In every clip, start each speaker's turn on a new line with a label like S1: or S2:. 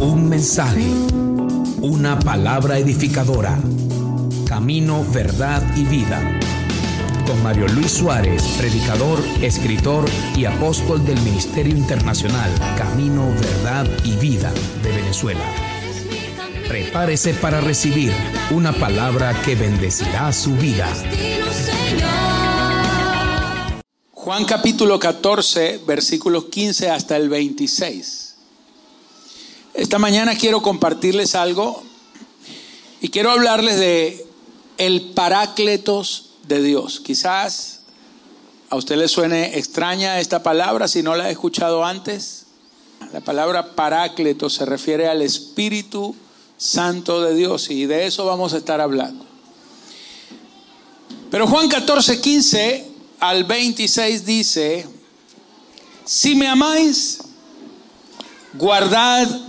S1: Un mensaje, una palabra edificadora. Camino, verdad y vida. Con Mario Luis Suárez, predicador, escritor y apóstol del Ministerio Internacional Camino, Verdad y Vida de Venezuela. Prepárese para recibir una palabra que bendecirá su vida.
S2: Juan capítulo 14, versículos 15 hasta el 26. Esta mañana quiero compartirles algo y quiero hablarles de el parácletos de Dios. Quizás a usted le suene extraña esta palabra si no la ha escuchado antes. La palabra parácletos se refiere al Espíritu Santo de Dios y de eso vamos a estar hablando. Pero Juan 14, 15 al 26 dice, si me amáis, guardad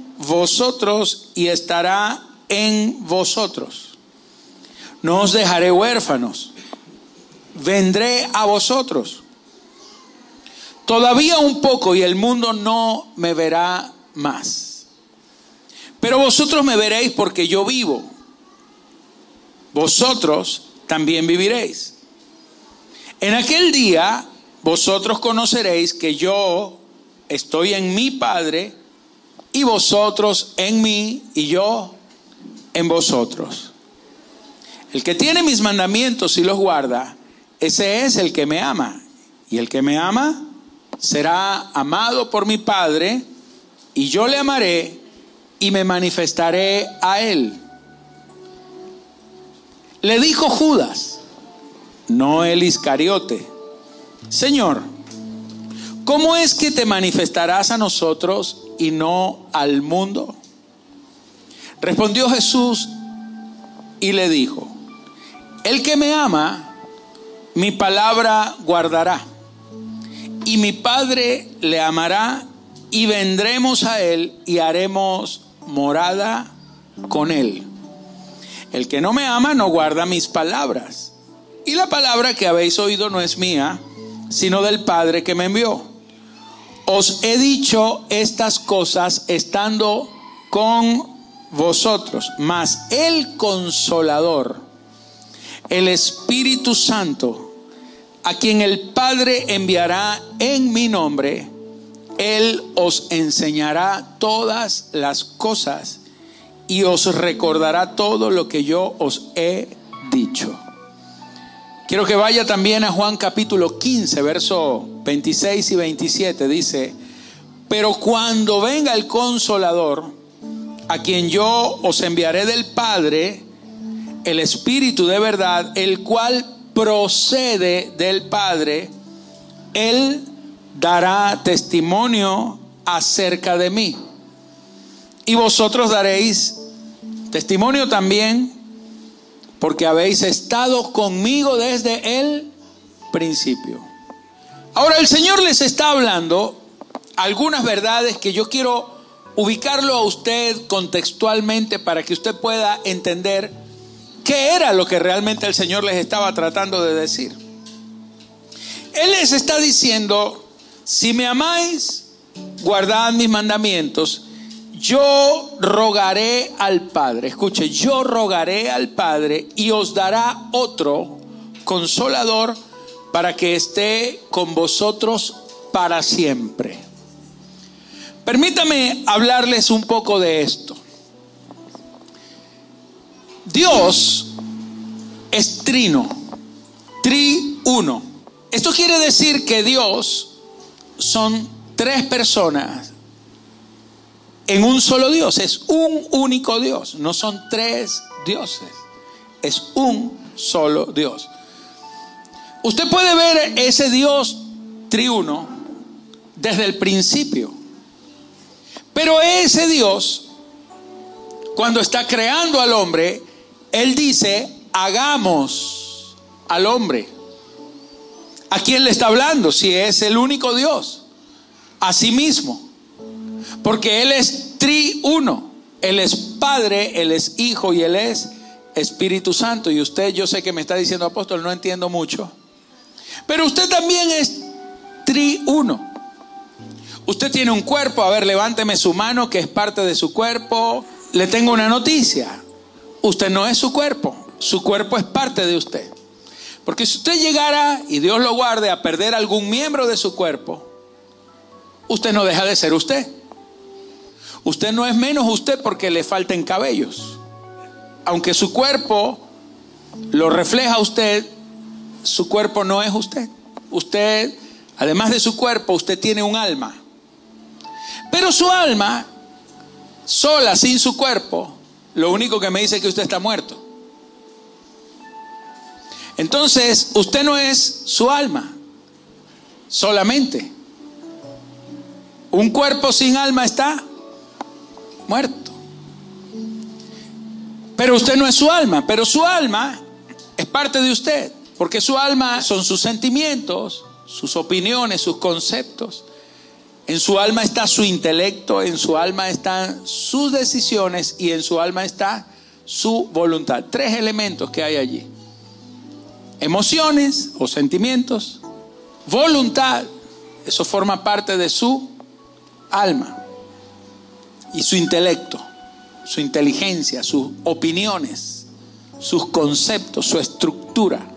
S2: vosotros y estará en vosotros. No os dejaré huérfanos, vendré a vosotros. Todavía un poco y el mundo no me verá más. Pero vosotros me veréis porque yo vivo. Vosotros también viviréis. En aquel día vosotros conoceréis que yo estoy en mi Padre y vosotros en mí y yo en vosotros. El que tiene mis mandamientos y los guarda, ese es el que me ama. Y el que me ama será amado por mi Padre y yo le amaré y me manifestaré a él. Le dijo Judas, no el Iscariote. Señor, ¿cómo es que te manifestarás a nosotros y no al mundo? Respondió Jesús y le dijo, el que me ama, mi palabra guardará, y mi Padre le amará, y vendremos a él y haremos morada con él. El que no me ama no guarda mis palabras y la palabra que habéis oído no es mía, sino del Padre que me envió. Os he dicho estas cosas estando con vosotros, mas el consolador, el Espíritu Santo, a quien el Padre enviará en mi nombre, Él os enseñará todas las cosas y os recordará todo lo que yo os he dicho. Quiero que vaya también a Juan capítulo 15, verso 26 y 27. Dice, pero cuando venga el consolador, a quien yo os enviaré del Padre, el Espíritu de verdad, el cual procede del Padre, Él dará testimonio acerca de mí. Y vosotros daréis testimonio también porque habéis estado conmigo desde el principio. Ahora el Señor les está hablando algunas verdades que yo quiero ubicarlo a usted contextualmente para que usted pueda entender qué era lo que realmente el Señor les estaba tratando de decir. Él les está diciendo, si me amáis, guardad mis mandamientos yo rogaré al Padre, escuche, yo rogaré al Padre y os dará otro consolador para que esté con vosotros para siempre. Permítame hablarles un poco de esto. Dios es trino, tri uno. Esto quiere decir que Dios son tres personas en un solo Dios. Es un único Dios. No son tres dioses. Es un solo Dios. Usted puede ver ese Dios triuno desde el principio. Pero ese Dios cuando está creando al hombre, Él dice, hagamos al hombre. ¿A quién le está hablando? Si es el único Dios. A sí mismo. Porque Él es triuno. Él es Padre, Él es Hijo y Él es Espíritu Santo. Y usted, yo sé que me está diciendo apóstol, no entiendo mucho. Pero usted también es triuno. Usted tiene un cuerpo, a ver, levánteme su mano que es parte de su cuerpo. Le tengo una noticia. Usted no es su cuerpo, su cuerpo es parte de usted. Porque si usted llegara, y Dios lo guarde, a perder algún miembro de su cuerpo, usted no deja de ser usted. Usted no es menos usted porque le falten cabellos. Aunque su cuerpo lo refleja usted, su cuerpo no es usted. Usted, además de su cuerpo, usted tiene un alma. Pero su alma, sola, sin su cuerpo, lo único que me dice es que usted está muerto. Entonces, usted no es su alma, solamente. Un cuerpo sin alma está muerto. Pero usted no es su alma, pero su alma es parte de usted, porque su alma son sus sentimientos, sus opiniones, sus conceptos. En su alma está su intelecto, en su alma están sus decisiones y en su alma está su voluntad. Tres elementos que hay allí. Emociones o sentimientos, voluntad, eso forma parte de su alma y su intelecto, su inteligencia, sus opiniones, sus conceptos, su estructura.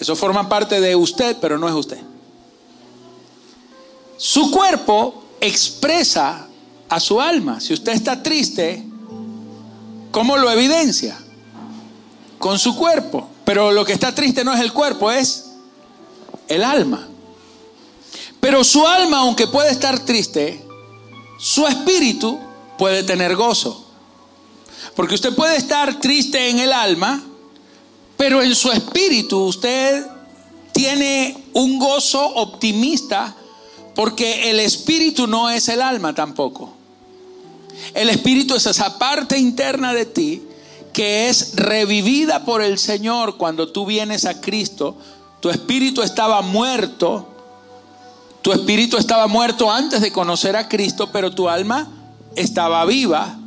S2: Eso forma parte de usted, pero no es usted. Su cuerpo expresa a su alma. Si usted está triste, ¿cómo lo evidencia? Con su cuerpo. Pero lo que está triste no es el cuerpo, es el alma. Pero su alma, aunque puede estar triste, su espíritu puede tener gozo. Porque usted puede estar triste en el alma, pero en su espíritu usted tiene un gozo optimista porque el espíritu no es el alma tampoco. El espíritu es esa parte interna de ti que es revivida por el Señor cuando tú vienes a Cristo. Tu espíritu estaba muerto. Tu espíritu estaba muerto antes de conocer a Cristo, pero tu alma estaba viva.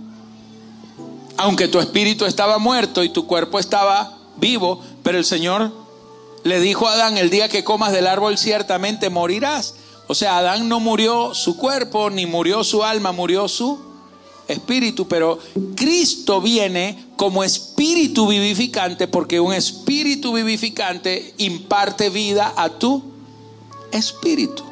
S2: Aunque tu espíritu estaba muerto y tu cuerpo estaba vivo, pero el Señor le dijo a Adán, el día que comas del árbol ciertamente morirás. O sea, Adán no murió su cuerpo, ni murió su alma, murió su espíritu, pero Cristo viene como espíritu vivificante porque un espíritu vivificante imparte vida a tu espíritu.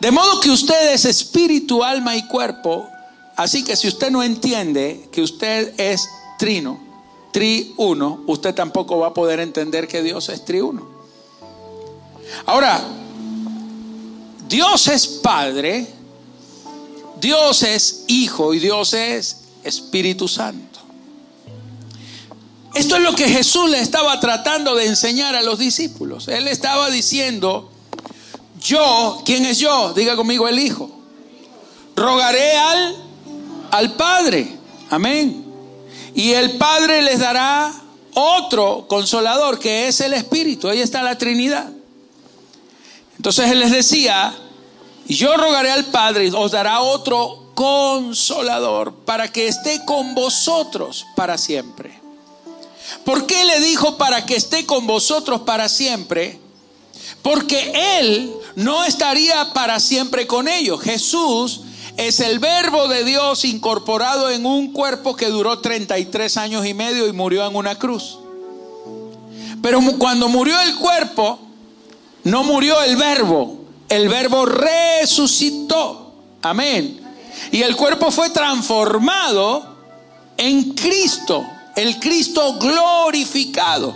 S2: De modo que usted es espíritu, alma y cuerpo, así que si usted no entiende que usted es trino, triuno, usted tampoco va a poder entender que Dios es triuno. Ahora, Dios es Padre, Dios es Hijo y Dios es Espíritu Santo. Esto es lo que Jesús le estaba tratando de enseñar a los discípulos. Él estaba diciendo, yo, ¿quién es yo? Diga conmigo el Hijo. Rogaré al, al Padre. Amén. Y el Padre les dará otro consolador que es el Espíritu. Ahí está la Trinidad. Entonces él les decía, yo rogaré al Padre y os dará otro consolador para que esté con vosotros para siempre. ¿Por qué le dijo para que esté con vosotros para siempre? Porque Él no estaría para siempre con ellos. Jesús es el verbo de Dios incorporado en un cuerpo que duró 33 años y medio y murió en una cruz. Pero cuando murió el cuerpo, no murió el verbo, el verbo resucitó. Amén. Y el cuerpo fue transformado en Cristo, el Cristo glorificado,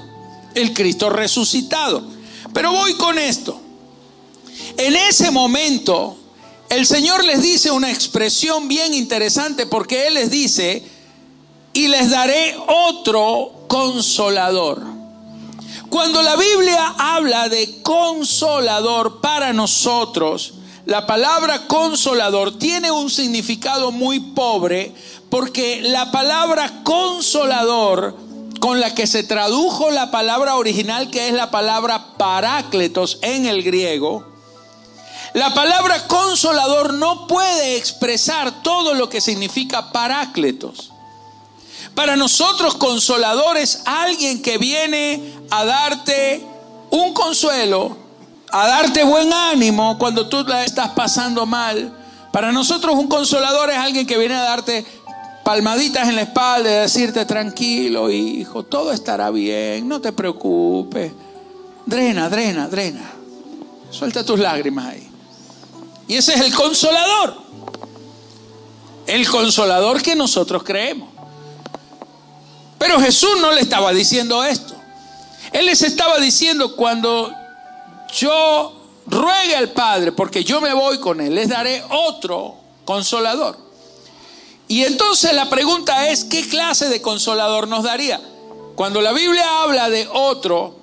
S2: el Cristo resucitado. Pero voy con esto. En ese momento, el Señor les dice una expresión bien interesante porque Él les dice, y les daré otro consolador. Cuando la Biblia habla de consolador para nosotros, la palabra consolador tiene un significado muy pobre porque la palabra consolador con la que se tradujo la palabra original que es la palabra parácletos en el griego, la palabra consolador no puede expresar todo lo que significa parácletos. Para nosotros consolador es alguien que viene a darte un consuelo, a darte buen ánimo cuando tú la estás pasando mal. Para nosotros un consolador es alguien que viene a darte palmaditas en la espalda y decirte tranquilo, hijo, todo estará bien, no te preocupes. Drena, drena, drena. Suelta tus lágrimas ahí. Y ese es el consolador. El consolador que nosotros creemos. Pero Jesús no le estaba diciendo esto. Él les estaba diciendo cuando yo ruegue al Padre, porque yo me voy con Él, les daré otro consolador. Y entonces la pregunta es, ¿qué clase de consolador nos daría? Cuando la Biblia habla de otro,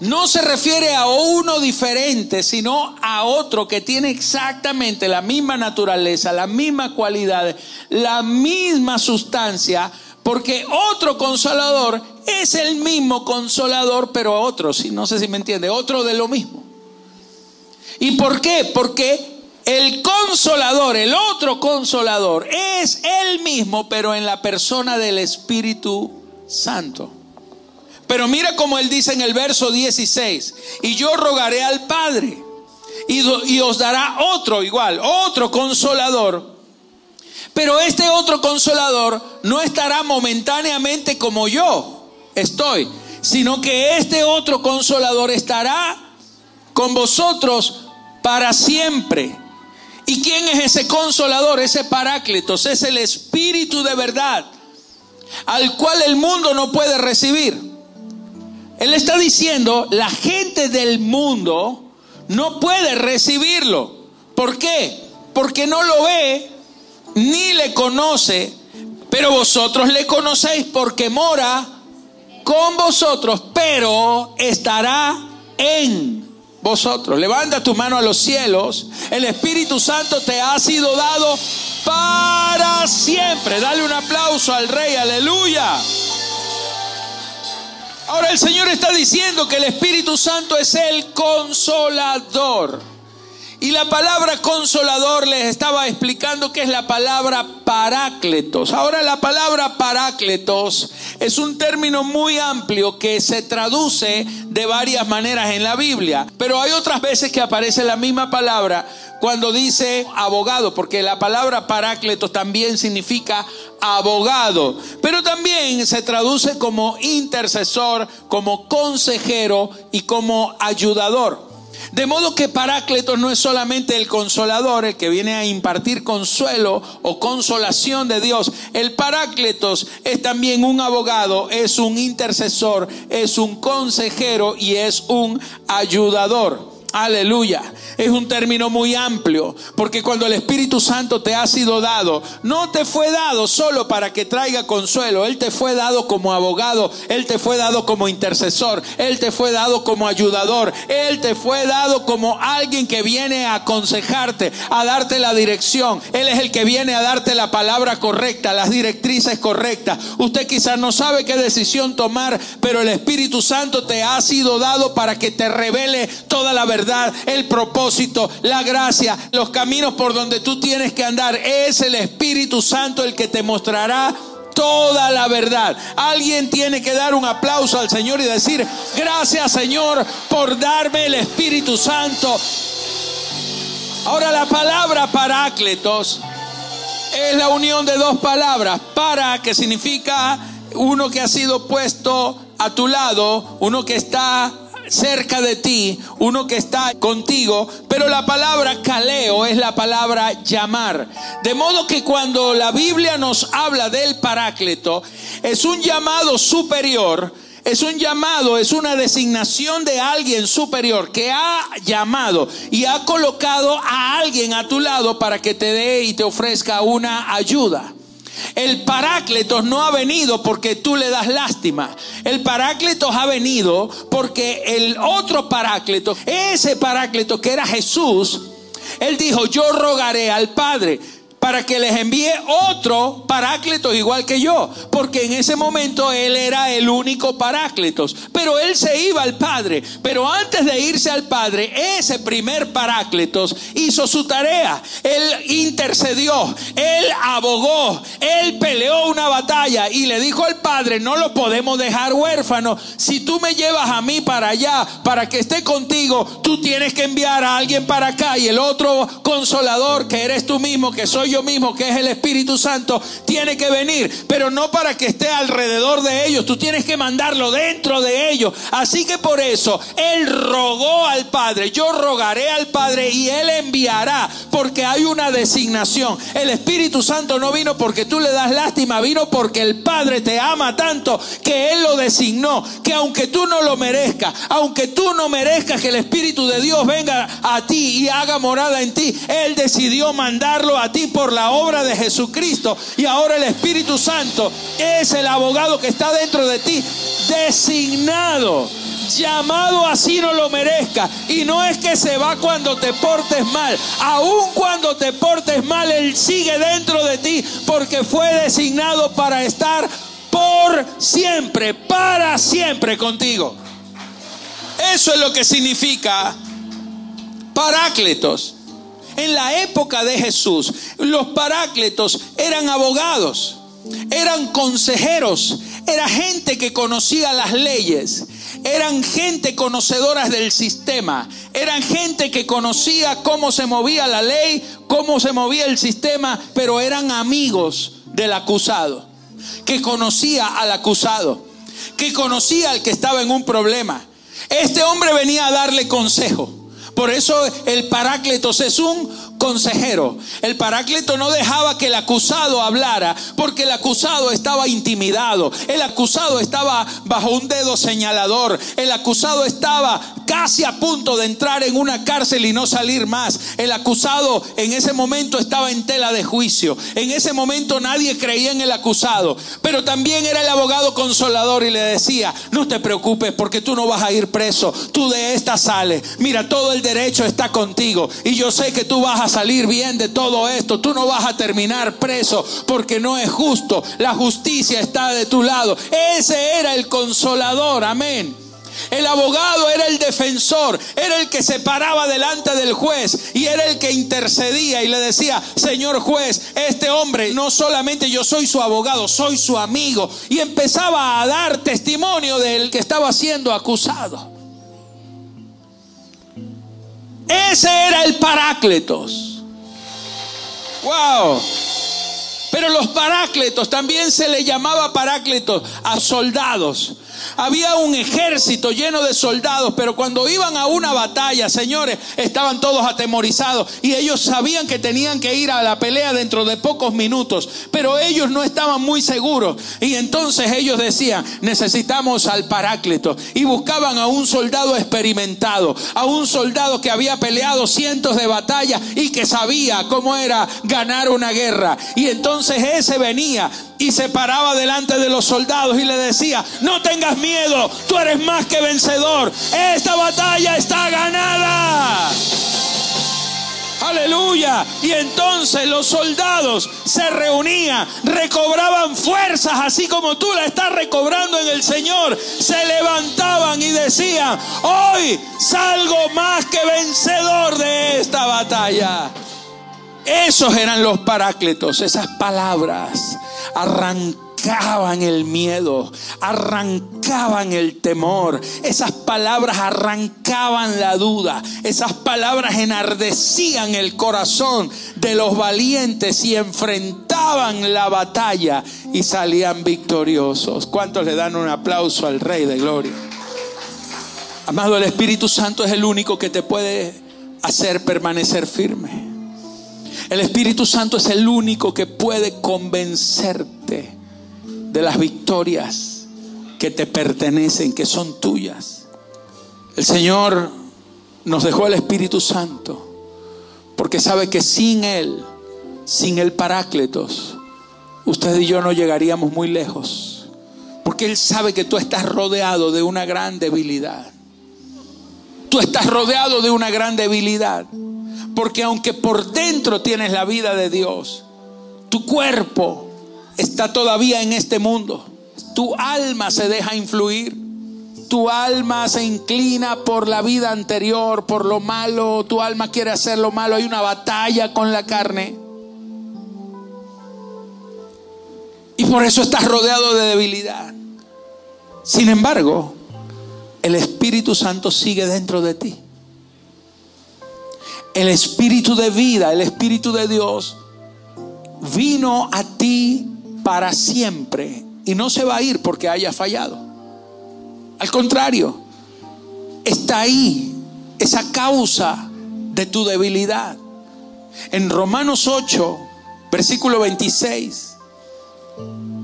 S2: no se refiere a uno diferente, sino a otro que tiene exactamente la misma naturaleza, la misma cualidad, la misma sustancia, porque otro consolador es el mismo consolador, pero otro, si no sé si me entiende, otro de lo mismo. ¿Y por qué? Porque el consolador, el otro consolador, es el mismo, pero en la persona del Espíritu Santo. Pero mira como él dice en el verso 16, y yo rogaré al Padre, y, y os dará otro igual, otro consolador. Pero este otro consolador no estará momentáneamente como yo estoy, sino que este otro consolador estará con vosotros para siempre. ¿Y quién es ese consolador, ese paráclitos? Es el Espíritu de verdad, al cual el mundo no puede recibir él está diciendo, la gente del mundo no puede recibirlo. ¿Por qué? Porque no lo ve ni le conoce, pero vosotros le conocéis porque mora con vosotros, pero estará en vosotros. Levanta tu mano a los cielos. El Espíritu Santo te ha sido dado para siempre. Dale un aplauso al Rey, aleluya. Ahora el Señor está diciendo que el Espíritu Santo es el consolador. Y la palabra consolador les estaba explicando que es la palabra parácletos. Ahora la palabra parácletos es un término muy amplio que se traduce de varias maneras en la Biblia. Pero hay otras veces que aparece la misma palabra cuando dice abogado, porque la palabra parácletos también significa abogado, pero también se traduce como intercesor, como consejero y como ayudador. De modo que Parácletos no es solamente el consolador, el que viene a impartir consuelo o consolación de Dios. El Parácletos es también un abogado, es un intercesor, es un consejero y es un ayudador. Aleluya. Es un término muy amplio, porque cuando el Espíritu Santo te ha sido dado, no te fue dado solo para que traiga consuelo, Él te fue dado como abogado, Él te fue dado como intercesor, Él te fue dado como ayudador, Él te fue dado como alguien que viene a aconsejarte, a darte la dirección. Él es el que viene a darte la palabra correcta, las directrices correctas. Usted quizás no sabe qué decisión tomar, pero el Espíritu Santo te ha sido dado para que te revele toda la verdad el propósito, la gracia, los caminos por donde tú tienes que andar. Es el Espíritu Santo el que te mostrará toda la verdad. Alguien tiene que dar un aplauso al Señor y decir, gracias Señor por darme el Espíritu Santo. Ahora la palabra parácletos es la unión de dos palabras. Para, que significa uno que ha sido puesto a tu lado, uno que está cerca de ti, uno que está contigo, pero la palabra caleo es la palabra llamar. De modo que cuando la Biblia nos habla del paráclito, es un llamado superior, es un llamado, es una designación de alguien superior que ha llamado y ha colocado a alguien a tu lado para que te dé y te ofrezca una ayuda. El Parácletos no ha venido porque tú le das lástima. El Parácletos ha venido porque el otro Parácleto, ese Parácleto que era Jesús, Él dijo, yo rogaré al Padre para que les envíe otro paráclito igual que yo, porque en ese momento él era el único paráclitos, pero él se iba al Padre, pero antes de irse al Padre, ese primer paráclitos hizo su tarea, él intercedió, él abogó, él peleó una batalla y le dijo al Padre, no lo podemos dejar huérfano, si tú me llevas a mí para allá, para que esté contigo, tú tienes que enviar a alguien para acá y el otro consolador que eres tú mismo, que soy mismo, que es el Espíritu Santo, tiene que venir, pero no para que esté alrededor de ellos, tú tienes que mandarlo dentro de ellos. Así que por eso Él rogó al Padre, yo rogaré al Padre y Él enviará, porque hay una designación. El Espíritu Santo no vino porque tú le das lástima, vino porque el Padre te ama tanto que Él lo designó, que aunque tú no lo merezcas, aunque tú no merezcas que el Espíritu de Dios venga a ti y haga morada en ti, Él decidió mandarlo a ti por la obra de Jesucristo. Y ahora el Espíritu Santo es el abogado que está dentro de ti, designado llamado así no lo merezca. Y no es que se va cuando te portes mal. Aun cuando te portes mal, Él sigue dentro de ti porque fue designado para estar por siempre, para siempre contigo. Eso es lo que significa Paráclitos. En la época de Jesús, los parácletos eran abogados, eran consejeros, era gente que conocía las leyes, eran gente conocedoras del sistema, eran gente que conocía cómo se movía la ley, cómo se movía el sistema, pero eran amigos del acusado, que conocía al acusado, que conocía al que estaba en un problema. Este hombre venía a darle consejo. Por eso el Paráclitos es un consejero. El Paráclito no dejaba que el acusado hablara porque el acusado estaba intimidado. El acusado estaba bajo un dedo señalador. El acusado estaba casi a punto de entrar en una cárcel y no salir más. El acusado en ese momento estaba en tela de juicio. En ese momento nadie creía en el acusado. Pero también era el abogado consolador y le decía, no te preocupes porque tú no vas a ir preso. Tú de esta sales. Mira, todo el derecho está contigo. Y yo sé que tú vas a salir bien de todo esto. Tú no vas a terminar preso porque no es justo. La justicia está de tu lado. Ese era el consolador. Amén. El abogado era el defensor, era el que se paraba delante del juez y era el que intercedía y le decía, Señor juez, este hombre no solamente yo soy su abogado, soy su amigo. Y empezaba a dar testimonio del que estaba siendo acusado. Ese era el Parácletos. Wow. Pero los parácletos también se le llamaba parácletos a soldados había un ejército lleno de soldados, pero cuando iban a una batalla, señores, estaban todos atemorizados y ellos sabían que tenían que ir a la pelea dentro de pocos minutos, pero ellos no estaban muy seguros. Y entonces ellos decían, necesitamos al Paráclito. Y buscaban a un soldado experimentado, a un soldado que había peleado cientos de batallas y que sabía cómo era ganar una guerra. Y entonces ese venía y se paraba delante de los soldados y le decía, no tengas miedo, tú eres más que vencedor, esta batalla está ganada. Aleluya. Y entonces los soldados se reunían, recobraban fuerzas, así como tú la estás recobrando en el Señor. Se levantaban y decían, hoy salgo más que vencedor de esta batalla. Esos eran los parácletos, esas palabras arrancaban el miedo, arrancaban el temor, esas palabras arrancaban la duda, esas palabras enardecían el corazón de los valientes y enfrentaban la batalla y salían victoriosos. ¿Cuántos le dan un aplauso al Rey de Gloria? Amado, el Espíritu Santo es el único que te puede hacer permanecer firme. El Espíritu Santo es el único que puede convencerte de las victorias que te pertenecen, que son tuyas. El Señor nos dejó el Espíritu Santo porque sabe que sin Él, sin el Parácletos, usted y yo no llegaríamos muy lejos. Porque Él sabe que tú estás rodeado de una gran debilidad. Tú estás rodeado de una gran debilidad. Porque aunque por dentro tienes la vida de Dios, tu cuerpo está todavía en este mundo. Tu alma se deja influir. Tu alma se inclina por la vida anterior, por lo malo. Tu alma quiere hacer lo malo. Hay una batalla con la carne. Y por eso estás rodeado de debilidad. Sin embargo, el Espíritu Santo sigue dentro de ti. El Espíritu de vida, el Espíritu de Dios, vino a ti para siempre y no se va a ir porque haya fallado. Al contrario, está ahí esa causa de tu debilidad. En Romanos 8, versículo 26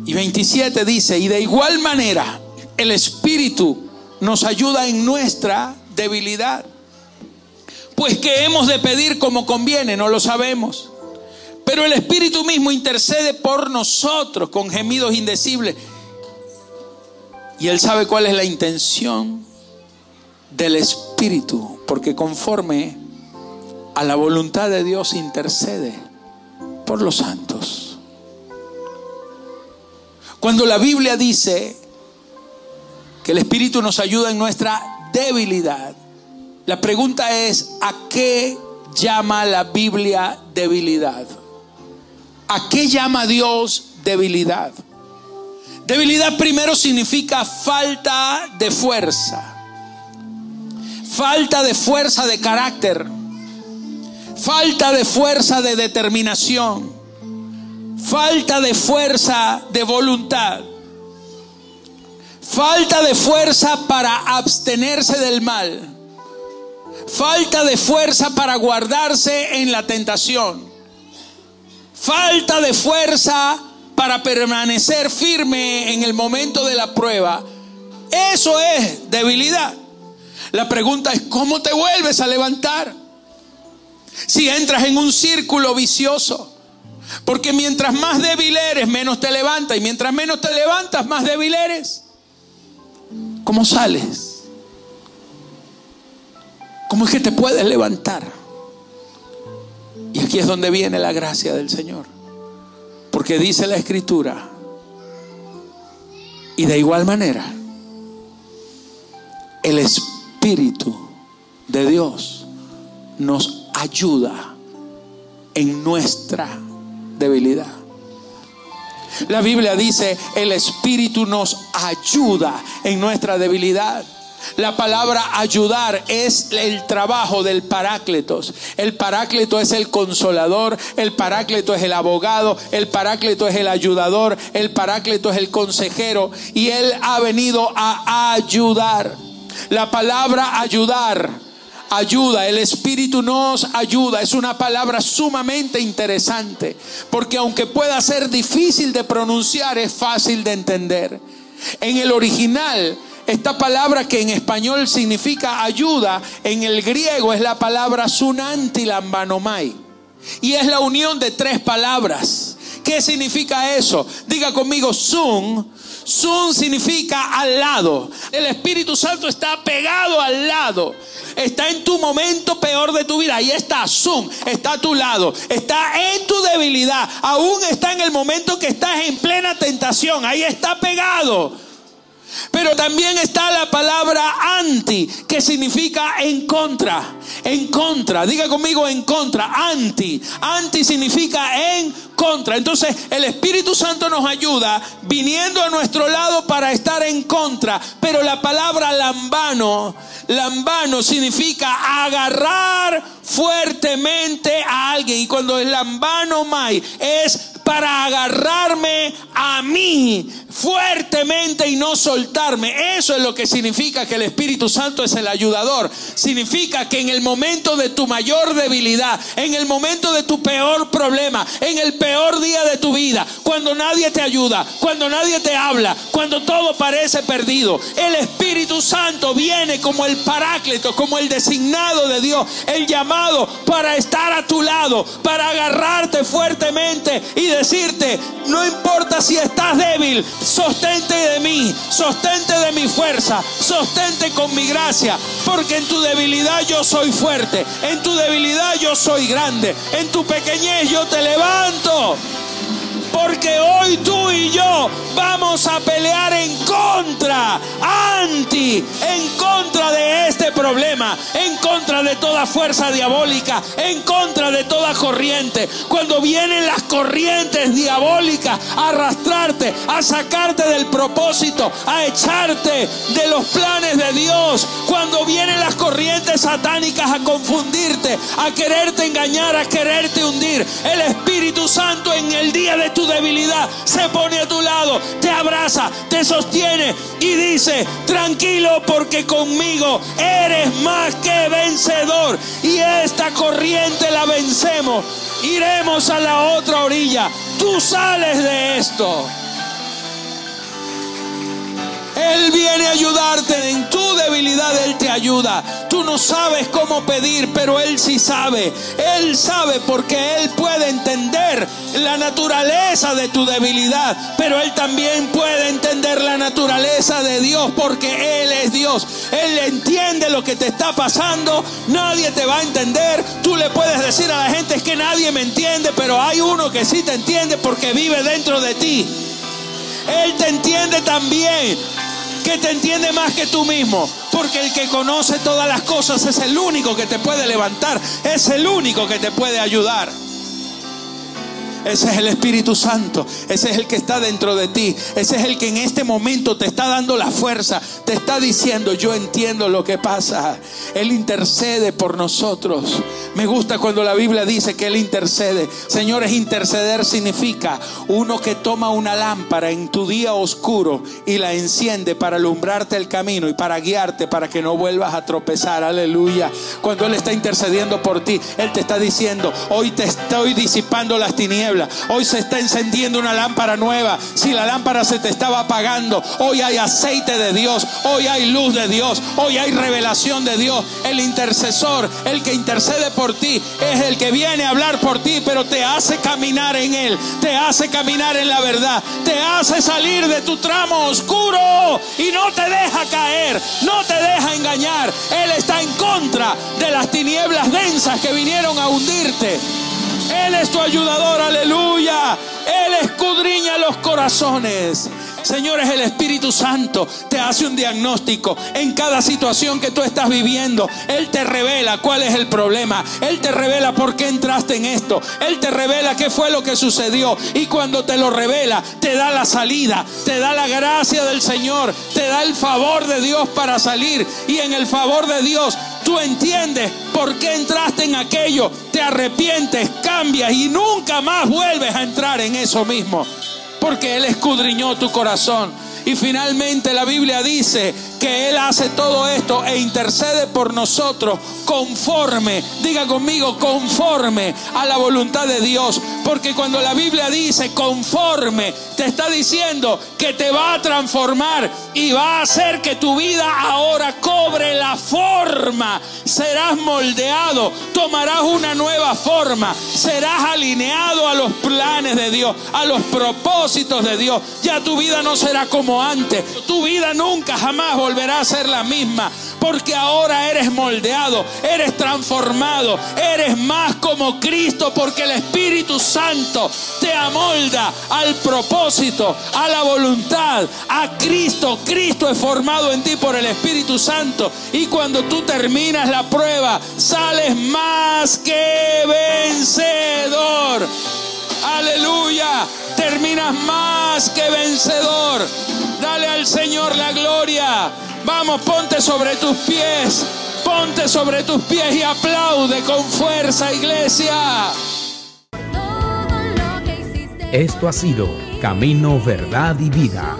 S2: y 27 dice, y de igual manera el Espíritu nos ayuda en nuestra debilidad. Pues que hemos de pedir como conviene, no lo sabemos. Pero el Espíritu mismo intercede por nosotros con gemidos indecibles. Y Él sabe cuál es la intención del Espíritu, porque conforme a la voluntad de Dios intercede por los santos. Cuando la Biblia dice que el Espíritu nos ayuda en nuestra debilidad, la pregunta es, ¿a qué llama la Biblia debilidad? ¿A qué llama Dios debilidad? Debilidad primero significa falta de fuerza. Falta de fuerza de carácter. Falta de fuerza de determinación. Falta de fuerza de voluntad. Falta de fuerza para abstenerse del mal. Falta de fuerza para guardarse en la tentación. Falta de fuerza para permanecer firme en el momento de la prueba. Eso es debilidad. La pregunta es, ¿cómo te vuelves a levantar? Si entras en un círculo vicioso. Porque mientras más débil eres, menos te levantas. Y mientras menos te levantas, más débil eres. ¿Cómo sales? ¿Cómo es que te puedes levantar? Aquí es donde viene la gracia del Señor. Porque dice la escritura, y de igual manera, el Espíritu de Dios nos ayuda en nuestra debilidad. La Biblia dice, el Espíritu nos ayuda en nuestra debilidad. La palabra ayudar es el trabajo del parácletos. El parácleto es el consolador, el parácleto es el abogado, el parácleto es el ayudador, el parácleto es el consejero y él ha venido a ayudar. La palabra ayudar ayuda, el Espíritu nos ayuda. Es una palabra sumamente interesante, porque aunque pueda ser difícil de pronunciar, es fácil de entender. En el original, esta palabra que en español significa ayuda, en el griego es la palabra sunantilambanomai. Y es la unión de tres palabras. ¿Qué significa eso? Diga conmigo, sun. Sun significa al lado. El Espíritu Santo está pegado al lado. Está en tu momento peor de tu vida. Ahí está Sun. Está a tu lado. Está en tu debilidad. Aún está en el momento que estás en plena tentación. Ahí está pegado. Pero también está la palabra anti, que significa en contra. En contra. Diga conmigo en contra. Anti. Anti significa en contra. Entonces el Espíritu Santo nos ayuda viniendo a nuestro lado para estar en contra. Pero la palabra lambano, lambano significa agarrar fuertemente a alguien. Y cuando el lambano mai es para agarrarme mí fuertemente y no soltarme. Eso es lo que significa que el Espíritu Santo es el ayudador. Significa que en el momento de tu mayor debilidad, en el momento de tu peor problema, en el peor día de tu vida, cuando nadie te ayuda, cuando nadie te habla, cuando todo parece perdido. El Espíritu Santo viene como el paráclito, como el designado de Dios, el llamado para estar a tu lado, para agarrarte fuertemente y decirte, no importa si estás débil, sostente de mí, sostente de mi fuerza, sostente con mi gracia, porque en tu debilidad yo soy fuerte, en tu debilidad yo soy grande, en tu pequeñez yo te levanto. Porque hoy tú y yo vamos a pelear en contra, anti, en problema, en contra de toda fuerza diabólica, en contra de toda corriente. Cuando vienen las corrientes diabólicas a arrastrarte, a sacarte del propósito, a echarte de los planes de Dios, cuando vienen las corrientes satánicas a confundirte, a quererte engañar, a quererte hundir, el Espíritu Santo en el día de tu debilidad, se pone a tu lado, te abraza, te sostiene y dice, tranquilo porque conmigo eres más que vencedor. Y esta corriente la vencemos. Iremos a la otra orilla. Tú sales de esto. Él viene a ayudarte en tu debilidad, Él te ayuda. Tú no sabes cómo pedir, pero Él sí sabe. Él sabe porque Él puede entender la naturaleza de tu debilidad, pero Él también puede entender la naturaleza de Dios porque Él es Dios. Él entiende lo que te está pasando, nadie te va a entender. Tú le puedes decir a la gente es que nadie me entiende, pero hay uno que sí te entiende porque vive dentro de ti. Él te entiende también que te entiende más que tú mismo. Porque el que conoce todas las cosas es el único que te puede levantar, es el único que te puede ayudar. Ese es el Espíritu Santo. Ese es el que está dentro de ti. Ese es el que en este momento te está dando la fuerza. Te está diciendo, yo entiendo lo que pasa. Él intercede por nosotros. Me gusta cuando la Biblia dice que Él intercede. Señores, interceder significa uno que toma una lámpara en tu día oscuro y la enciende para alumbrarte el camino y para guiarte para que no vuelvas a tropezar. Aleluya. Cuando Él está intercediendo por ti, Él te está diciendo, hoy te estoy disipando las Hoy se está encendiendo una lámpara nueva. Si la lámpara se te estaba apagando, hoy hay aceite de Dios. Hoy hay luz de Dios. Hoy hay revelación de Dios. El intercesor, el que intercede por ti, es el que viene a hablar por ti, pero te hace caminar en Él. Te hace caminar en la verdad. Te hace salir de tu tramo oscuro y no te deja caer. No te deja engañar. Él está en contra de las tinieblas densas que vinieron a hundirte. Él es tu ayudador, aleluya. Él escudriña los corazones. Señores, el Espíritu Santo te hace un diagnóstico en cada situación que tú estás viviendo. Él te revela cuál es el problema. Él te revela por qué entraste en esto. Él te revela qué fue lo que sucedió. Y cuando te lo revela, te da la salida, te da la gracia del Señor, te da el favor de Dios para salir. Y en el favor de Dios tú entiendes por qué entraste en aquello, te arrepientes, y nunca más vuelves a entrar en eso mismo, porque Él escudriñó tu corazón. Y finalmente la Biblia dice que Él hace todo esto e intercede por nosotros conforme, diga conmigo, conforme a la voluntad de Dios. Porque cuando la Biblia dice conforme, te está diciendo que te va a transformar y va a hacer que tu vida ahora cobre la forma. Serás moldeado, tomarás una nueva forma, serás alineado a los planes de Dios, a los propósitos de Dios. Ya tu vida no será como antes, tu vida nunca jamás volverá volverá a ser la misma, porque ahora eres moldeado, eres transformado, eres más como Cristo, porque el Espíritu Santo te amolda al propósito, a la voluntad, a Cristo. Cristo es formado en ti por el Espíritu Santo y cuando tú terminas la prueba, sales más que vencedor. Aleluya, terminas más que vencedor. Dale al Señor la gloria. Vamos, ponte sobre tus pies. Ponte sobre tus pies y aplaude con fuerza, iglesia.
S1: Esto ha sido Camino, Verdad y Vida.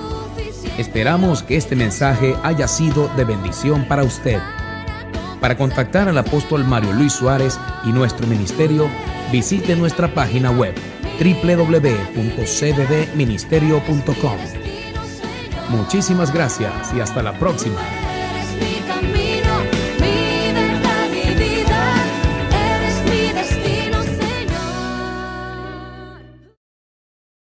S1: Esperamos que este mensaje haya sido de bendición para usted. Para contactar al apóstol Mario Luis Suárez y nuestro ministerio, visite nuestra página web www.cbbministerio.com. Muchísimas gracias y hasta la próxima.